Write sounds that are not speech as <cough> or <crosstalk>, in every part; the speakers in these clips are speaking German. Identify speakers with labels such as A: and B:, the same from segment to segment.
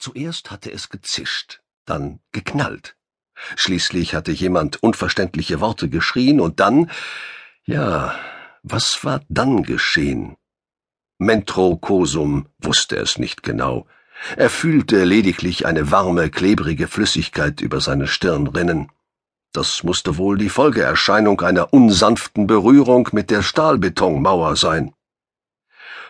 A: Zuerst hatte es gezischt, dann geknallt. Schließlich hatte jemand unverständliche Worte geschrien und dann, ja, was war dann geschehen? Mentro Cosum wusste es nicht genau. Er fühlte lediglich eine warme, klebrige Flüssigkeit über seine Stirn rinnen. Das musste wohl die Folgeerscheinung einer unsanften Berührung mit der Stahlbetonmauer sein.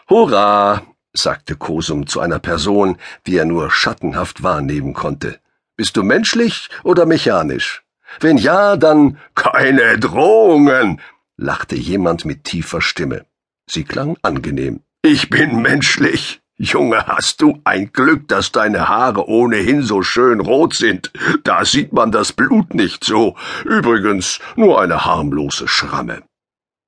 A: Hurra! Sagte Kosum zu einer Person, die er nur schattenhaft wahrnehmen konnte. Bist du menschlich oder mechanisch? Wenn ja, dann keine Drohungen, lachte jemand mit tiefer Stimme. Sie klang angenehm. Ich bin menschlich. Junge, hast du ein Glück, dass deine Haare ohnehin so schön rot sind. Da sieht man das Blut nicht so. Übrigens nur eine harmlose Schramme.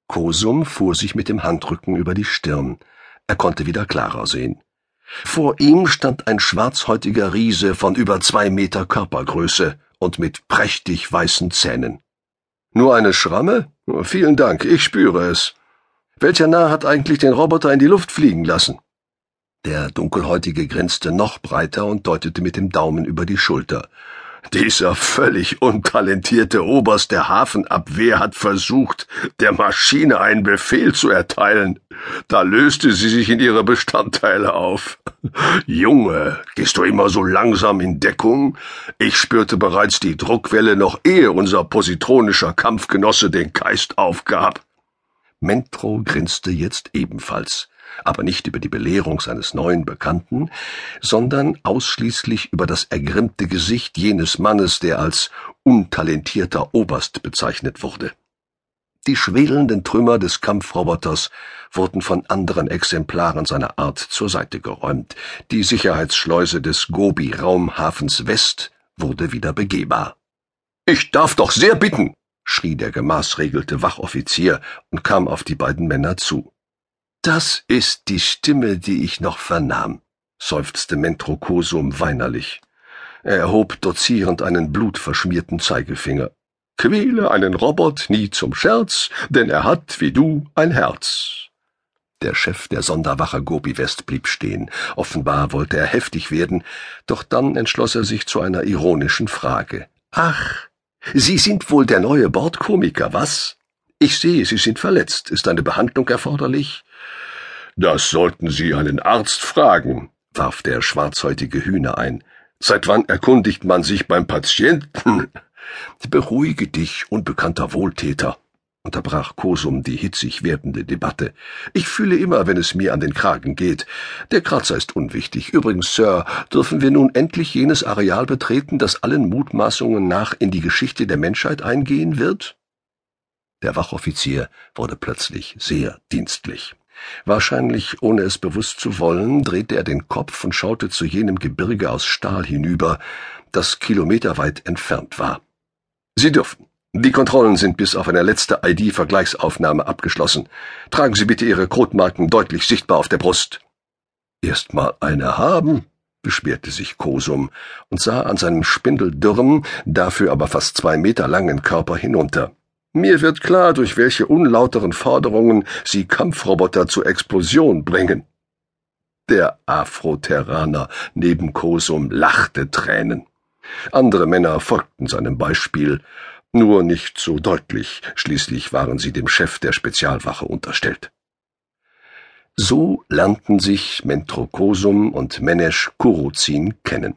A: Kosum fuhr sich mit dem Handrücken über die Stirn. Er konnte wieder klarer sehen. Vor ihm stand ein schwarzhäutiger Riese von über zwei Meter Körpergröße und mit prächtig weißen Zähnen. Nur eine Schramme? Vielen Dank, ich spüre es. Welcher Narr hat eigentlich den Roboter in die Luft fliegen lassen? Der Dunkelhäutige grinste noch breiter und deutete mit dem Daumen über die Schulter. Dieser völlig untalentierte Oberst der Hafenabwehr hat versucht, der Maschine einen Befehl zu erteilen. Da löste sie sich in ihre Bestandteile auf. Junge, gehst du immer so langsam in Deckung? Ich spürte bereits die Druckwelle noch ehe unser positronischer Kampfgenosse den Geist aufgab. Mentro grinste jetzt ebenfalls aber nicht über die Belehrung seines neuen Bekannten, sondern ausschließlich über das ergrimmte Gesicht jenes Mannes, der als untalentierter Oberst bezeichnet wurde. Die schwelenden Trümmer des Kampfroboters wurden von anderen Exemplaren seiner Art zur Seite geräumt. Die Sicherheitsschleuse des Gobi-Raumhafens West wurde wieder begehbar. Ich darf doch sehr bitten, schrie der gemaßregelte Wachoffizier und kam auf die beiden Männer zu. Das ist die Stimme, die ich noch vernahm, seufzte Mentrokosum weinerlich. Er erhob dozierend einen blutverschmierten Zeigefinger. Quäle einen Robot nie zum Scherz, denn er hat, wie du, ein Herz. Der Chef der Sonderwache Gobi West blieb stehen. Offenbar wollte er heftig werden, doch dann entschloss er sich zu einer ironischen Frage. Ach, Sie sind wohl der neue Bordkomiker, was? Ich sehe, Sie sind verletzt. Ist eine Behandlung erforderlich? Das sollten Sie einen Arzt fragen, warf der schwarzhäutige Hühner ein. Seit wann erkundigt man sich beim Patienten? <laughs> Beruhige dich, unbekannter Wohltäter, unterbrach Kosum die hitzig werdende Debatte. Ich fühle immer, wenn es mir an den Kragen geht. Der Kratzer ist unwichtig. Übrigens, Sir, dürfen wir nun endlich jenes Areal betreten, das allen Mutmaßungen nach in die Geschichte der Menschheit eingehen wird? Der Wachoffizier wurde plötzlich sehr dienstlich. Wahrscheinlich ohne es bewusst zu wollen, drehte er den Kopf und schaute zu jenem Gebirge aus Stahl hinüber, das kilometerweit entfernt war. Sie dürfen. Die Kontrollen sind bis auf eine letzte ID-Vergleichsaufnahme abgeschlossen. Tragen Sie bitte Ihre Kotmarken deutlich sichtbar auf der Brust. Erst mal eine haben, beschwerte sich Kosum und sah an seinem spindeldürren, dafür aber fast zwei Meter langen Körper hinunter. Mir wird klar, durch welche unlauteren Forderungen Sie Kampfroboter zur Explosion bringen. Der Afroterraner neben Kosum lachte Tränen. Andere Männer folgten seinem Beispiel, nur nicht so deutlich, schließlich waren sie dem Chef der Spezialwache unterstellt. So lernten sich Mentrokosum und Menesh Kuruzin kennen.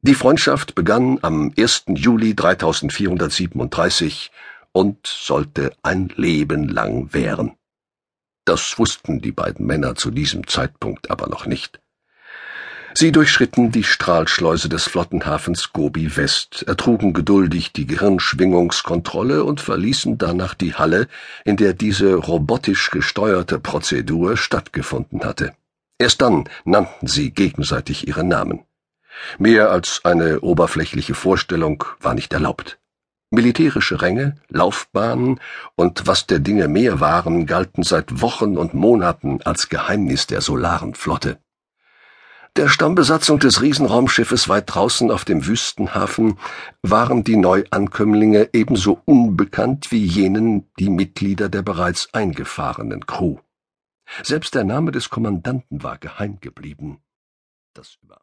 A: Die Freundschaft begann am 1. Juli 3437 und sollte ein Leben lang währen. Das wussten die beiden Männer zu diesem Zeitpunkt aber noch nicht. Sie durchschritten die Strahlschleuse des Flottenhafens Gobi West, ertrugen geduldig die Gehirnschwingungskontrolle und verließen danach die Halle, in der diese robotisch gesteuerte Prozedur stattgefunden hatte. Erst dann nannten sie gegenseitig ihre Namen. Mehr als eine oberflächliche Vorstellung war nicht erlaubt. Militärische Ränge, Laufbahnen und was der Dinge mehr waren, galten seit Wochen und Monaten als Geheimnis der solaren Flotte. Der Stammbesatzung des Riesenraumschiffes weit draußen auf dem Wüstenhafen waren die Neuankömmlinge ebenso unbekannt wie jenen die Mitglieder der bereits eingefahrenen Crew. Selbst der Name des Kommandanten war geheim geblieben. Das